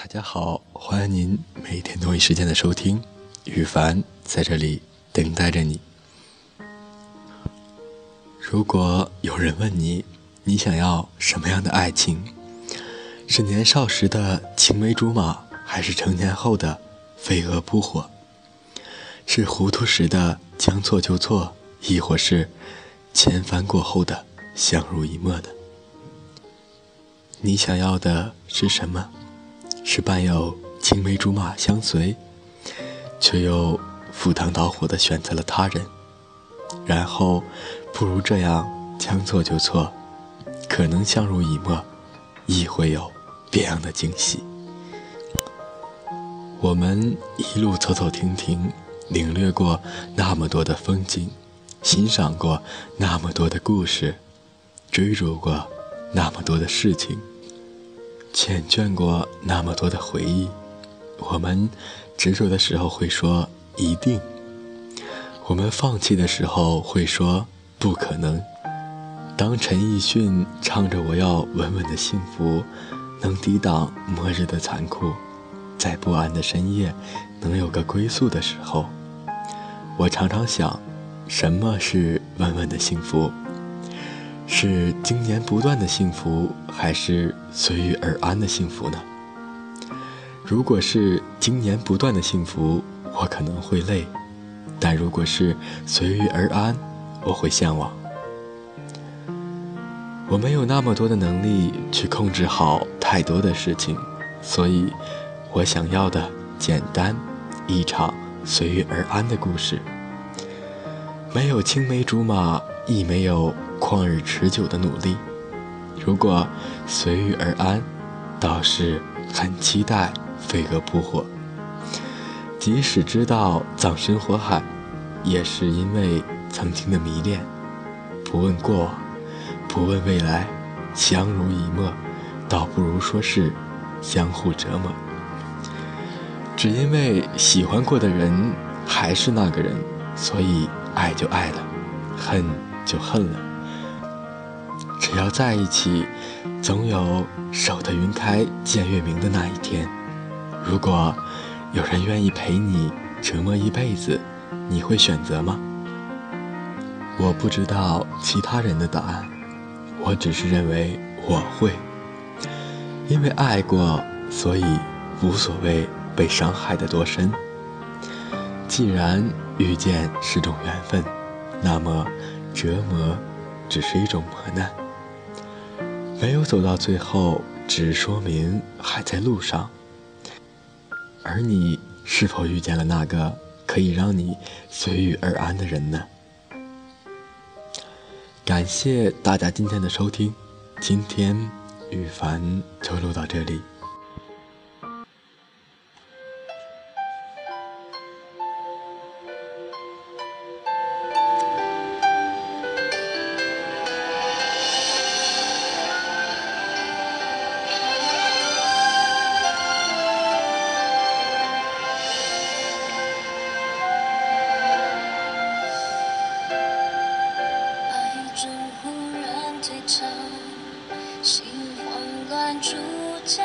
大家好，欢迎您每天同一时间的收听，羽凡在这里等待着你。如果有人问你，你想要什么样的爱情？是年少时的青梅竹马，还是成年后的飞蛾扑火？是糊涂时的将错就错，亦或是千帆过后的相濡以沫的？你想要的是什么？是伴有青梅竹马相随，却又赴汤蹈火的选择了他人，然后不如这样将错就错，可能相濡以沫，亦会有别样的惊喜。我们一路走走停停。领略过那么多的风景，欣赏过那么多的故事，追逐过那么多的事情，缱绻过那么多的回忆。我们执着的时候会说一定，我们放弃的时候会说不可能。当陈奕迅唱着“我要稳稳的幸福，能抵挡末日的残酷，在不安的深夜能有个归宿”的时候。我常常想，什么是稳稳的幸福？是经年不断的幸福，还是随遇而安的幸福呢？如果是经年不断的幸福，我可能会累；但如果是随遇而安，我会向往。我没有那么多的能力去控制好太多的事情，所以，我想要的简单，一场。随遇而安的故事，没有青梅竹马，亦没有旷日持久的努力。如果随遇而安，倒是很期待飞蛾扑火。即使知道葬身火海，也是因为曾经的迷恋。不问过往，不问未来，相濡以沫，倒不如说是相互折磨。只因为喜欢过的人还是那个人，所以爱就爱了，恨就恨了。只要在一起，总有守得云开见月明的那一天。如果有人愿意陪你折磨一辈子，你会选择吗？我不知道其他人的答案，我只是认为我会，因为爱过，所以无所谓。被伤害的多深？既然遇见是种缘分，那么折磨只是一种磨难。没有走到最后，只说明还在路上。而你是否遇见了那个可以让你随遇而安的人呢？感谢大家今天的收听，今天雨凡就录到这里。在找心慌乱触礁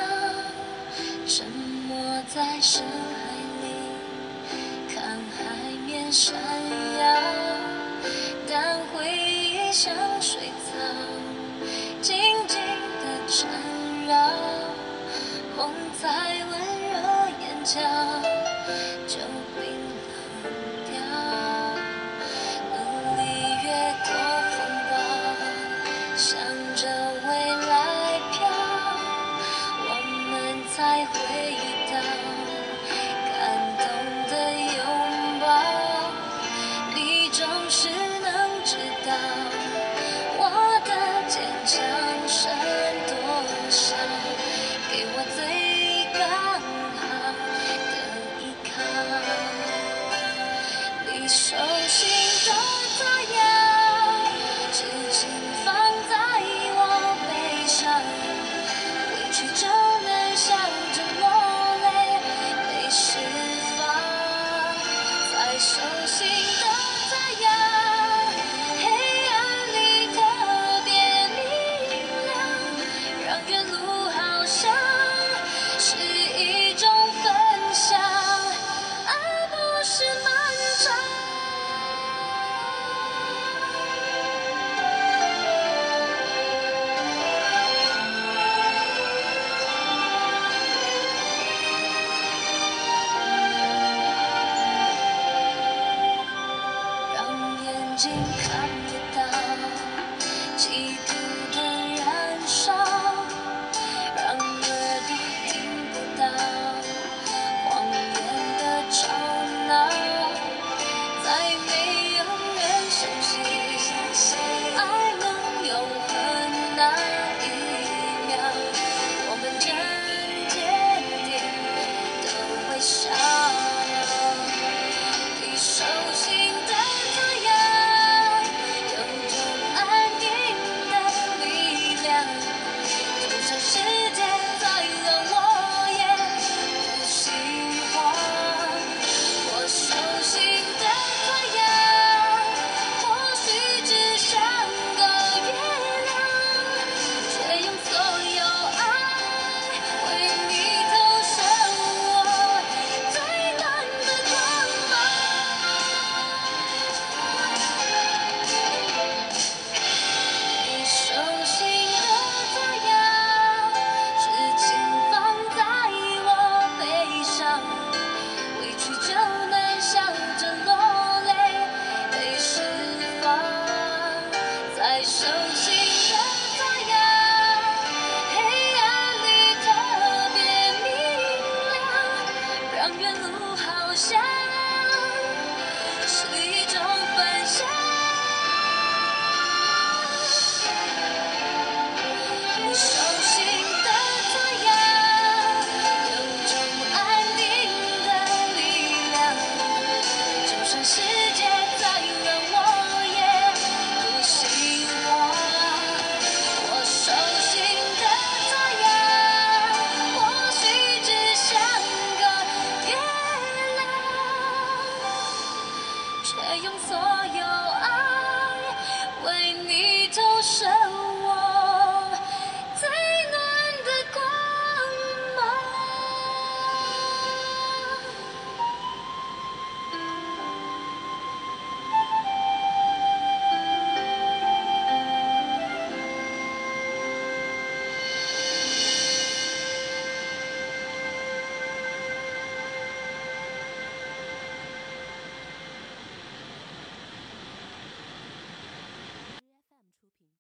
沉没在深海里看海面上